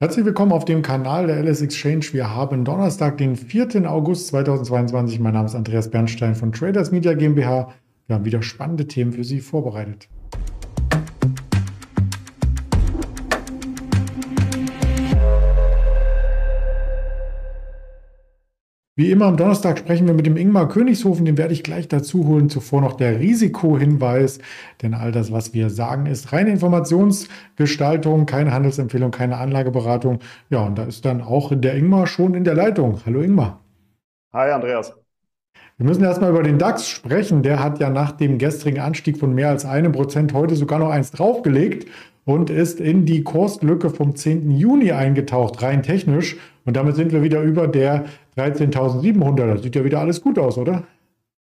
Herzlich willkommen auf dem Kanal der LS Exchange. Wir haben Donnerstag, den 4. August 2022. Mein Name ist Andreas Bernstein von Traders Media GmbH. Wir haben wieder spannende Themen für Sie vorbereitet. Wie immer am Donnerstag sprechen wir mit dem Ingmar Königshofen, den werde ich gleich dazu holen. Zuvor noch der Risikohinweis, denn all das, was wir sagen, ist reine Informationsgestaltung, keine Handelsempfehlung, keine Anlageberatung. Ja, und da ist dann auch der Ingmar schon in der Leitung. Hallo Ingmar. Hi Andreas. Wir müssen erstmal über den DAX sprechen. Der hat ja nach dem gestrigen Anstieg von mehr als einem Prozent heute sogar noch eins draufgelegt und ist in die Kurslücke vom 10. Juni eingetaucht, rein technisch. Und damit sind wir wieder über der 13.700. Das sieht ja wieder alles gut aus, oder?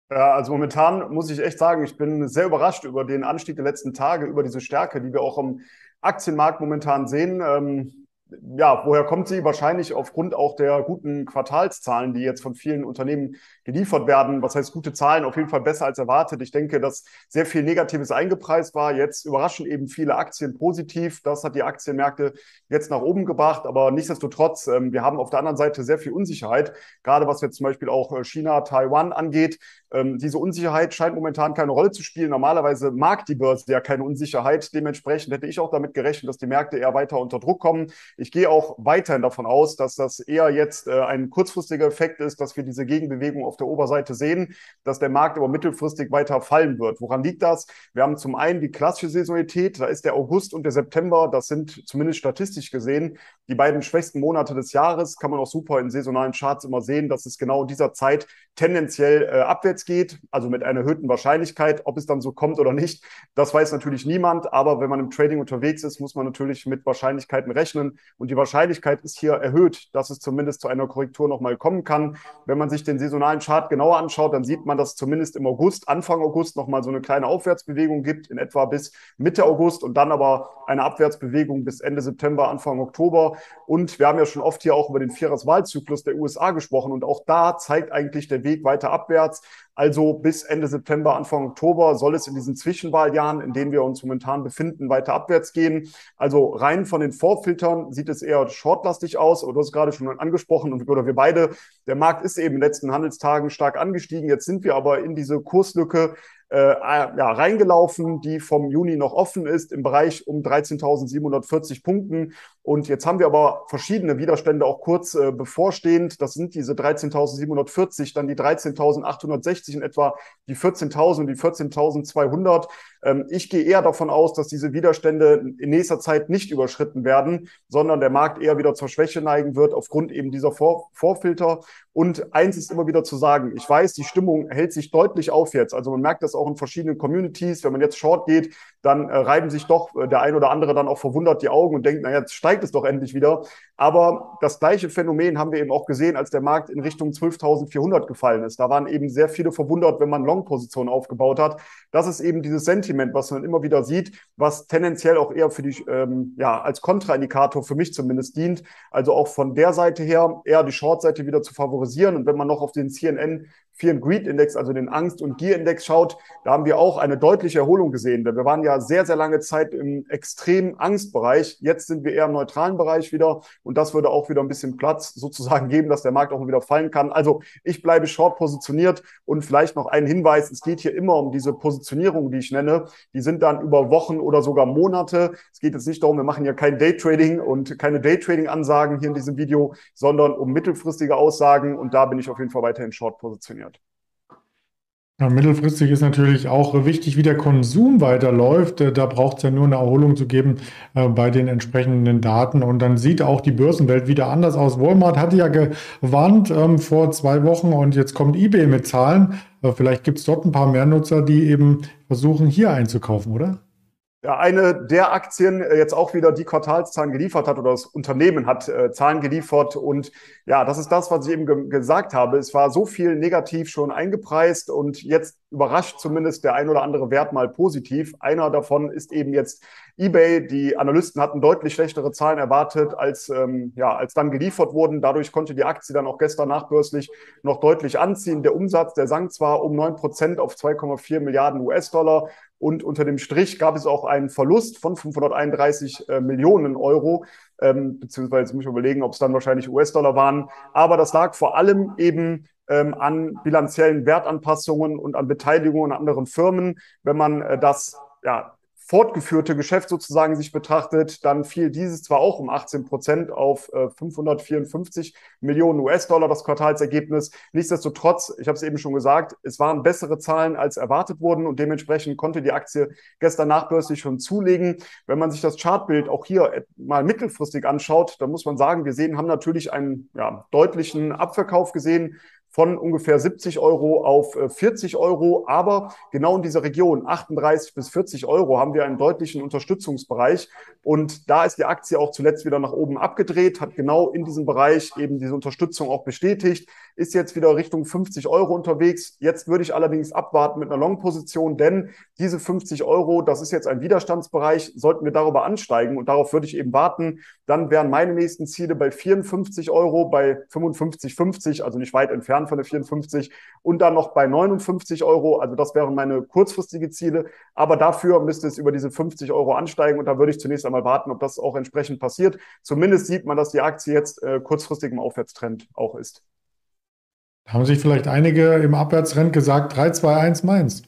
Ja, also momentan muss ich echt sagen, ich bin sehr überrascht über den Anstieg der letzten Tage, über diese Stärke, die wir auch am Aktienmarkt momentan sehen. Ähm, ja, woher kommt sie? Wahrscheinlich aufgrund auch der guten Quartalszahlen, die jetzt von vielen Unternehmen geliefert werden. Was heißt gute Zahlen? Auf jeden Fall besser als erwartet. Ich denke, dass sehr viel Negatives eingepreist war. Jetzt überraschen eben viele Aktien positiv. Das hat die Aktienmärkte jetzt nach oben gebracht. Aber nichtsdestotrotz, ähm, wir haben auf der anderen Seite sehr viel Unsicherheit. Gerade was jetzt zum Beispiel auch äh, China, Taiwan angeht. Ähm, diese Unsicherheit scheint momentan keine Rolle zu spielen. Normalerweise mag die Börse ja keine Unsicherheit. Dementsprechend hätte ich auch damit gerechnet, dass die Märkte eher weiter unter Druck kommen. Ich gehe auch weiterhin davon aus, dass das eher jetzt äh, ein kurzfristiger Effekt ist, dass wir diese Gegenbewegung auf der Oberseite sehen, dass der Markt aber mittelfristig weiter fallen wird. Woran liegt das? Wir haben zum einen die klassische Saisonalität. Da ist der August und der September. Das sind zumindest statistisch gesehen die beiden schwächsten Monate des Jahres. Kann man auch super in saisonalen Charts immer sehen, dass es genau in dieser Zeit tendenziell äh, abwärts geht, also mit einer erhöhten Wahrscheinlichkeit. Ob es dann so kommt oder nicht, das weiß natürlich niemand. Aber wenn man im Trading unterwegs ist, muss man natürlich mit Wahrscheinlichkeiten rechnen. Und die Wahrscheinlichkeit ist hier erhöht, dass es zumindest zu einer Korrektur nochmal kommen kann. Wenn man sich den saisonalen Chart genauer anschaut, dann sieht man, dass es zumindest im August, Anfang August, nochmal so eine kleine Aufwärtsbewegung gibt, in etwa bis Mitte August und dann aber eine Abwärtsbewegung bis Ende September, Anfang Oktober. Und wir haben ja schon oft hier auch über den Vierers-Wahlzyklus der USA gesprochen. Und auch da zeigt eigentlich der Weg weiter abwärts. Also bis Ende September, Anfang Oktober soll es in diesen Zwischenwahljahren, in denen wir uns momentan befinden, weiter abwärts gehen. Also rein von den Vorfiltern sieht es eher shortlastig aus. Oder hast gerade schon angesprochen und oder wir beide. Der Markt ist eben in den letzten Handelstagen stark angestiegen. Jetzt sind wir aber in diese Kurslücke äh, ja, reingelaufen, die vom Juni noch offen ist, im Bereich um 13.740 Punkten. Und jetzt haben wir aber verschiedene Widerstände auch kurz äh, bevorstehend. Das sind diese 13.740, dann die 13.860 in etwa, die 14.000 und die 14.200. Ähm, ich gehe eher davon aus, dass diese Widerstände in nächster Zeit nicht überschritten werden, sondern der Markt eher wieder zur Schwäche neigen wird aufgrund eben dieser Vor Vorfilter. Und eins ist immer wieder zu sagen, ich weiß, die Stimmung hält sich deutlich auf jetzt. Also man merkt das auch in verschiedenen Communities. Wenn man jetzt Short geht, dann äh, reiben sich doch äh, der ein oder andere dann auch verwundert die Augen und denkt, naja, jetzt steigt es doch endlich wieder. Aber das gleiche Phänomen haben wir eben auch gesehen, als der Markt in Richtung 12.400 gefallen ist. Da waren eben sehr viele verwundert, wenn man Long-Positionen aufgebaut hat. Das ist eben dieses Sentiment, was man immer wieder sieht, was tendenziell auch eher für die, ähm, ja, als Kontraindikator für mich zumindest dient. Also auch von der Seite her eher die Short-Seite wieder zu favorisieren. Und wenn man noch auf den CNN Fear and Greed Index, also den Angst- und Gier-Index schaut, da haben wir auch eine deutliche Erholung gesehen. Wir waren ja sehr, sehr lange Zeit im extremen Angstbereich. Jetzt sind wir eher im neutralen Bereich wieder. Und das würde auch wieder ein bisschen Platz sozusagen geben, dass der Markt auch wieder fallen kann. Also ich bleibe short positioniert und vielleicht noch ein Hinweis. Es geht hier immer um diese Positionierung, die ich nenne. Die sind dann über Wochen oder sogar Monate. Es geht jetzt nicht darum, wir machen ja kein Daytrading und keine Daytrading-Ansagen hier in diesem Video, sondern um mittelfristige Aussagen. Und da bin ich auf jeden Fall weiterhin short positioniert. Ja, mittelfristig ist natürlich auch wichtig, wie der Konsum weiterläuft. Äh, da braucht es ja nur eine Erholung zu geben äh, bei den entsprechenden Daten. Und dann sieht auch die Börsenwelt wieder anders aus. Walmart hatte ja gewarnt ähm, vor zwei Wochen und jetzt kommt eBay mit Zahlen. Äh, vielleicht gibt es dort ein paar mehr Nutzer, die eben versuchen, hier einzukaufen, oder? Ja, eine der Aktien äh, jetzt auch wieder die Quartalszahlen geliefert hat oder das Unternehmen hat äh, Zahlen geliefert. Und ja, das ist das, was ich eben ge gesagt habe. Es war so viel negativ schon eingepreist und jetzt überrascht zumindest der ein oder andere Wert mal positiv. Einer davon ist eben jetzt eBay. Die Analysten hatten deutlich schlechtere Zahlen erwartet, als, ähm, ja, als dann geliefert wurden. Dadurch konnte die Aktie dann auch gestern nachbörslich noch deutlich anziehen. Der Umsatz, der sank zwar um neun Prozent auf 2,4 Milliarden US-Dollar Und unter dem Strich gab es auch einen Verlust von 531 äh, Millionen Euro, ähm, beziehungsweise muss ich überlegen, ob es dann wahrscheinlich US-Dollar waren. Aber das lag vor allem eben ähm, an bilanziellen Wertanpassungen und an Beteiligungen an anderen Firmen. Wenn man äh, das ja, fortgeführte Geschäft sozusagen sich betrachtet, dann fiel dieses zwar auch um 18 Prozent auf äh, 554 Millionen US-Dollar, das Quartalsergebnis. Nichtsdestotrotz, ich habe es eben schon gesagt, es waren bessere Zahlen als erwartet wurden und dementsprechend konnte die Aktie gestern nachbörslich schon zulegen. Wenn man sich das Chartbild auch hier mal mittelfristig anschaut, dann muss man sagen, wir sehen, haben natürlich einen ja, deutlichen Abverkauf gesehen von ungefähr 70 Euro auf 40 äh, Euro. Aber genau in dieser Region, 38 bis 40 Euro, haben wir einen deutlichen Unterstützungsbereich. Und da ist die Aktie auch zuletzt wieder nach oben abgedreht, hat genau in diesem Bereich eben diese Unterstützung auch bestätigt, ist jetzt wieder Richtung 50 Euro unterwegs. Jetzt würde ich allerdings abwarten mit einer Long-Position, denn diese 50 Euro, das ist jetzt ein Widerstandsbereich, sollten wir darüber ansteigen und darauf würde ich eben warten. Dann wären meine nächsten Ziele bei 54 Euro, bei 55,50, also nicht weit entfernt von der 54 und dann noch bei 59 Euro. Also das wären meine kurzfristige Ziele. Aber dafür müsste es über diese 50 Euro ansteigen und da würde ich zunächst einmal warten, ob das auch entsprechend passiert. Zumindest sieht man, dass die Aktie jetzt äh, kurzfristig im Aufwärtstrend auch ist. Haben sich vielleicht einige im Abwärtstrend gesagt, 3, 2, 1 Mainz.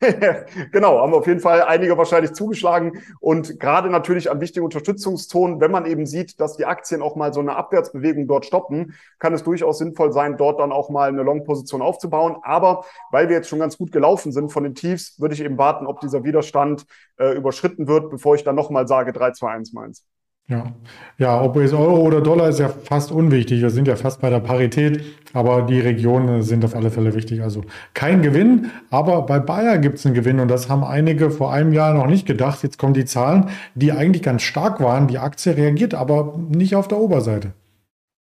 genau, haben auf jeden Fall einige wahrscheinlich zugeschlagen und gerade natürlich an wichtigen Unterstützungszonen, wenn man eben sieht, dass die Aktien auch mal so eine Abwärtsbewegung dort stoppen, kann es durchaus sinnvoll sein, dort dann auch mal eine Long-Position aufzubauen. Aber weil wir jetzt schon ganz gut gelaufen sind von den Tiefs, würde ich eben warten, ob dieser Widerstand äh, überschritten wird, bevor ich dann nochmal sage 3, 2, 1 Mainz. Ja. ja, ob es Euro oder Dollar ist ja fast unwichtig. Wir sind ja fast bei der Parität, aber die Regionen sind auf alle Fälle wichtig. Also kein Gewinn, aber bei Bayer gibt es einen Gewinn und das haben einige vor einem Jahr noch nicht gedacht. Jetzt kommen die Zahlen, die eigentlich ganz stark waren. Die Aktie reagiert aber nicht auf der Oberseite.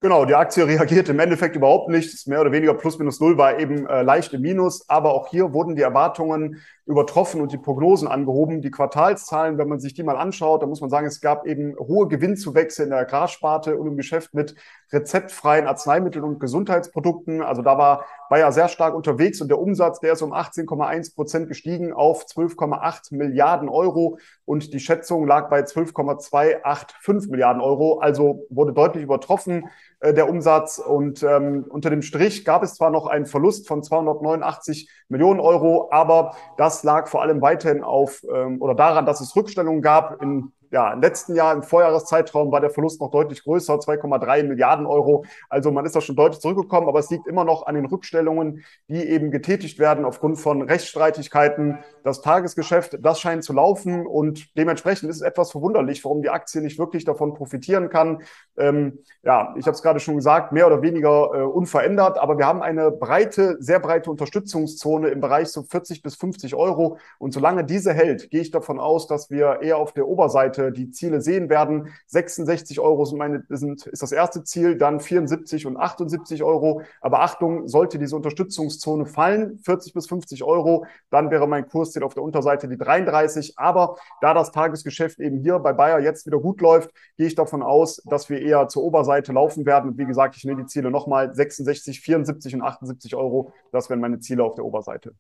Genau, die Aktie reagiert im Endeffekt überhaupt nicht. Mehr oder weniger plus minus null war eben äh, leicht im Minus. Aber auch hier wurden die Erwartungen übertroffen und die Prognosen angehoben. Die Quartalszahlen, wenn man sich die mal anschaut, da muss man sagen, es gab eben hohe Gewinnzuwächse in der Agrarsparte und im Geschäft mit rezeptfreien Arzneimitteln und Gesundheitsprodukten. Also da war Bayer sehr stark unterwegs und der Umsatz, der ist um 18,1 Prozent gestiegen auf 12,8 Milliarden Euro und die Schätzung lag bei 12,285 Milliarden Euro. Also wurde deutlich übertroffen der Umsatz. Und ähm, unter dem Strich gab es zwar noch einen Verlust von 289 Millionen Euro, aber das lag vor allem weiterhin auf ähm, oder daran, dass es Rückstellungen gab in ja, im letzten Jahr im Vorjahreszeitraum war der Verlust noch deutlich größer, 2,3 Milliarden Euro. Also man ist da schon deutlich zurückgekommen, aber es liegt immer noch an den Rückstellungen, die eben getätigt werden aufgrund von Rechtsstreitigkeiten. Das Tagesgeschäft, das scheint zu laufen und dementsprechend ist es etwas verwunderlich, warum die Aktie nicht wirklich davon profitieren kann. Ähm, ja, ich habe es gerade schon gesagt, mehr oder weniger äh, unverändert, aber wir haben eine breite, sehr breite Unterstützungszone im Bereich so 40 bis 50 Euro und solange diese hält, gehe ich davon aus, dass wir eher auf der Oberseite die Ziele sehen werden. 66 Euro sind meine, sind, ist das erste Ziel, dann 74 und 78 Euro. Aber Achtung, sollte diese Unterstützungszone fallen, 40 bis 50 Euro, dann wäre mein Kursziel auf der Unterseite die 33. Aber da das Tagesgeschäft eben hier bei Bayer jetzt wieder gut läuft, gehe ich davon aus, dass wir eher zur Oberseite laufen werden. Und wie gesagt, ich nehme die Ziele nochmal 66, 74 und 78 Euro. Das wären meine Ziele auf der Oberseite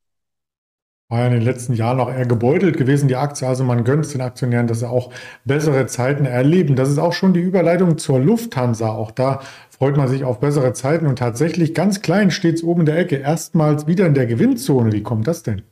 war ja in den letzten Jahren auch eher gebeutelt gewesen, die Aktie. Also man gönnt den Aktionären, dass sie auch bessere Zeiten erleben. Das ist auch schon die Überleitung zur Lufthansa. Auch da freut man sich auf bessere Zeiten und tatsächlich ganz klein steht es oben in der Ecke. Erstmals wieder in der Gewinnzone. Wie kommt das denn?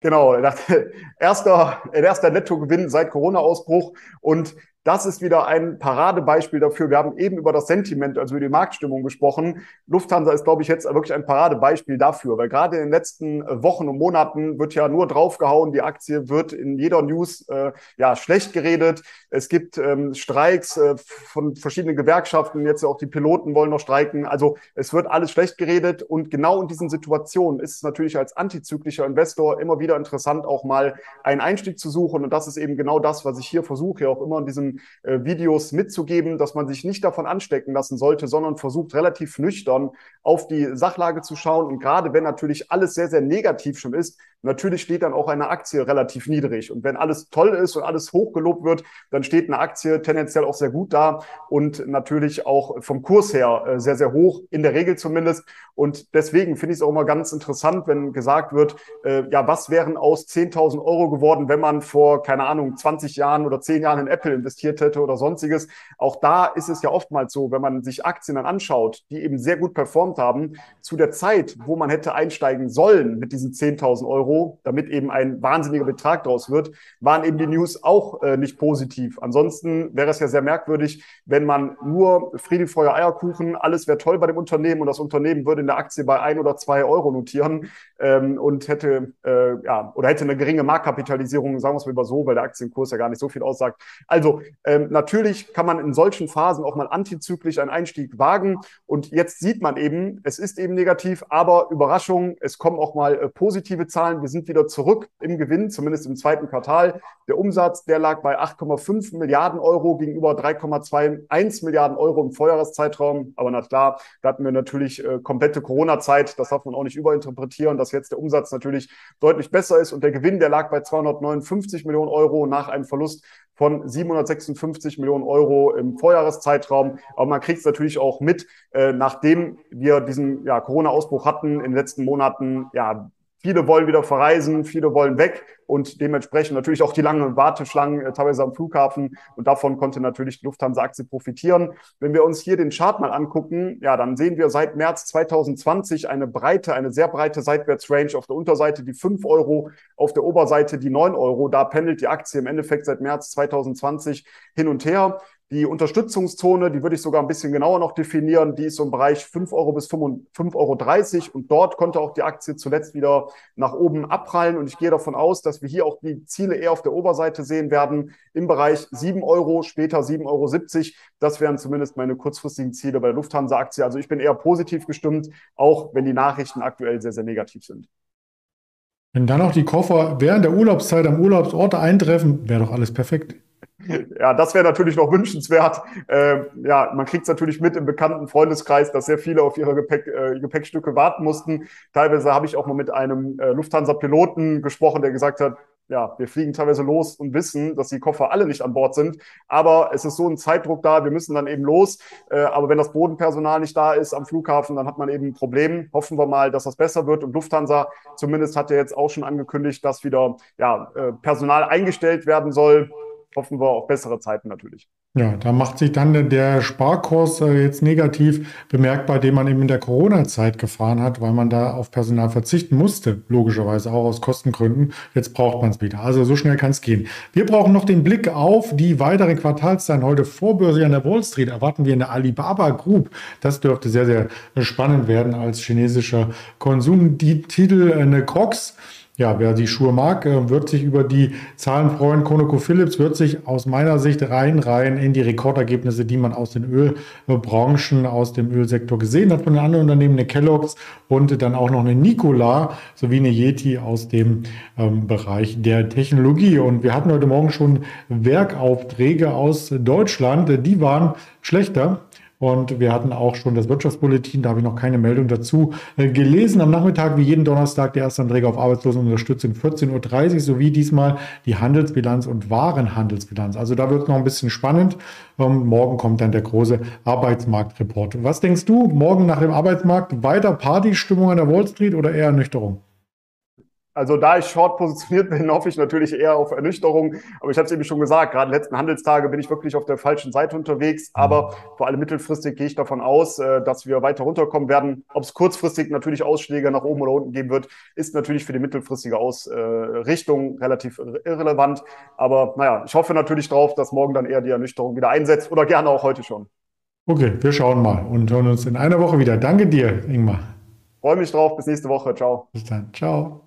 Genau, erster, erster Nettogewinn seit Corona-Ausbruch und das ist wieder ein Paradebeispiel dafür. Wir haben eben über das Sentiment, also über die Marktstimmung gesprochen. Lufthansa ist, glaube ich, jetzt wirklich ein Paradebeispiel dafür, weil gerade in den letzten Wochen und Monaten wird ja nur draufgehauen, die Aktie wird in jeder News äh, ja schlecht geredet. Es gibt ähm, Streiks äh, von verschiedenen Gewerkschaften, jetzt auch die Piloten wollen noch streiken. Also es wird alles schlecht geredet und genau in diesen Situationen ist es natürlich als antizyklischer Investor immer wieder interessant, auch mal einen Einstieg zu suchen und das ist eben genau das, was ich hier versuche, auch immer in diesem äh, Videos mitzugeben, dass man sich nicht davon anstecken lassen sollte, sondern versucht relativ nüchtern auf die Sachlage zu schauen. Und gerade wenn natürlich alles sehr, sehr negativ schon ist, natürlich steht dann auch eine Aktie relativ niedrig. Und wenn alles toll ist und alles hochgelobt wird, dann steht eine Aktie tendenziell auch sehr gut da und natürlich auch vom Kurs her äh, sehr, sehr hoch, in der Regel zumindest. Und deswegen finde ich es auch immer ganz interessant, wenn gesagt wird, äh, ja, was wären aus 10.000 Euro geworden, wenn man vor, keine Ahnung, 20 Jahren oder 10 Jahren in Apple investiert hätte oder sonstiges. Auch da ist es ja oftmals so, wenn man sich Aktien dann anschaut, die eben sehr gut performt haben, zu der Zeit, wo man hätte einsteigen sollen mit diesen 10.000 Euro, damit eben ein wahnsinniger Betrag daraus wird, waren eben die News auch äh, nicht positiv. Ansonsten wäre es ja sehr merkwürdig, wenn man nur Friede, Feuer, Eierkuchen, alles wäre toll bei dem Unternehmen und das Unternehmen würde in der Aktie bei ein oder zwei Euro notieren ähm, und hätte, äh, ja, oder hätte eine geringe Marktkapitalisierung, sagen wir es mal so, weil der Aktienkurs ja gar nicht so viel aussagt. Also ähm, natürlich kann man in solchen Phasen auch mal antizyklisch einen Einstieg wagen und jetzt sieht man eben, es ist eben negativ, aber Überraschung, es kommen auch mal äh, positive Zahlen. Wir sind wieder zurück im Gewinn, zumindest im zweiten Quartal. Der Umsatz, der lag bei 8,5 Milliarden Euro gegenüber 3,21 Milliarden Euro im Vorjahreszeitraum. Aber na klar, da hatten wir natürlich äh, komplette Corona-Zeit. Das darf man auch nicht überinterpretieren, dass jetzt der Umsatz natürlich deutlich besser ist und der Gewinn, der lag bei 259 Millionen Euro nach einem Verlust von 756 Millionen Euro im Vorjahreszeitraum. Aber man kriegt es natürlich auch mit, äh, nachdem wir diesen ja, Corona-Ausbruch hatten in den letzten Monaten, ja, Viele wollen wieder verreisen, viele wollen weg und dementsprechend natürlich auch die langen Warteschlangen äh, teilweise am Flughafen. Und davon konnte natürlich die Lufthansa-Aktie profitieren. Wenn wir uns hier den Chart mal angucken, ja, dann sehen wir seit März 2020 eine breite, eine sehr breite Seitwärtsrange auf der Unterseite die 5 Euro, auf der Oberseite die 9 Euro. Da pendelt die Aktie im Endeffekt seit März 2020 hin und her. Die Unterstützungszone, die würde ich sogar ein bisschen genauer noch definieren, die ist so im Bereich 5 Euro bis 5,30 Euro und dort konnte auch die Aktie zuletzt wieder nach oben abprallen und ich gehe davon aus, dass wir hier auch die Ziele eher auf der Oberseite sehen werden, im Bereich 7 Euro, später 7,70 Euro. Das wären zumindest meine kurzfristigen Ziele bei der Lufthansa-Aktie. Also ich bin eher positiv gestimmt, auch wenn die Nachrichten aktuell sehr, sehr negativ sind. Wenn dann auch die Koffer während der Urlaubszeit am Urlaubsort eintreffen, wäre doch alles perfekt. Ja, das wäre natürlich noch wünschenswert. Äh, ja, man kriegt es natürlich mit im bekannten Freundeskreis, dass sehr viele auf ihre Gepäck, äh, Gepäckstücke warten mussten. Teilweise habe ich auch mal mit einem äh, Lufthansa-Piloten gesprochen, der gesagt hat, ja, wir fliegen teilweise los und wissen, dass die Koffer alle nicht an Bord sind. Aber es ist so ein Zeitdruck da, wir müssen dann eben los. Äh, aber wenn das Bodenpersonal nicht da ist am Flughafen, dann hat man eben ein Problem. Hoffen wir mal, dass das besser wird. Und Lufthansa zumindest hat ja jetzt auch schon angekündigt, dass wieder ja, äh, Personal eingestellt werden soll hoffen wir auf bessere Zeiten natürlich. Ja, da macht sich dann der Sparkurs äh, jetzt negativ bemerkbar, den man eben in der Corona-Zeit gefahren hat, weil man da auf Personal verzichten musste, logischerweise auch aus Kostengründen. Jetzt braucht man es wieder. Also so schnell kann es gehen. Wir brauchen noch den Blick auf die weiteren Quartalszahlen. Heute vorbörslich an der Wall Street erwarten wir eine Alibaba Group. Das dürfte sehr, sehr spannend werden als chinesischer Konsum. Die Titel eine Crocs ja, wer die Schuhe mag, äh, wird sich über die Zahlen freuen. ConocoPhillips wird sich aus meiner Sicht reinreihen in die Rekordergebnisse, die man aus den Ölbranchen, aus dem Ölsektor gesehen hat von den anderen Unternehmen, eine Kellogg's und dann auch noch eine Nikola sowie eine Yeti aus dem ähm, Bereich der Technologie. Und wir hatten heute Morgen schon Werkaufträge aus Deutschland, die waren schlechter und wir hatten auch schon das Wirtschaftsbulletin, da habe ich noch keine Meldung dazu äh, gelesen. Am Nachmittag, wie jeden Donnerstag, der Erstanträge auf Arbeitslosenunterstützung 14.30 Uhr, sowie diesmal die Handelsbilanz und Warenhandelsbilanz. Also da wird es noch ein bisschen spannend. Ähm, morgen kommt dann der große Arbeitsmarktreport. Was denkst du, morgen nach dem Arbeitsmarkt weiter Partystimmung an der Wall Street oder eher Ernüchterung? Also da ich short positioniert bin, hoffe ich natürlich eher auf Ernüchterung. Aber ich habe es eben schon gesagt, gerade letzten Handelstage bin ich wirklich auf der falschen Seite unterwegs. Aber vor allem mittelfristig gehe ich davon aus, äh, dass wir weiter runterkommen werden. Ob es kurzfristig natürlich Ausschläge nach oben oder unten geben wird, ist natürlich für die mittelfristige Ausrichtung relativ irrelevant. Aber naja, ich hoffe natürlich drauf, dass morgen dann eher die Ernüchterung wieder einsetzt oder gerne auch heute schon. Okay, wir schauen mal und hören uns in einer Woche wieder. Danke dir, Ingmar. Freue mich drauf. Bis nächste Woche. Ciao. Bis dann. Ciao.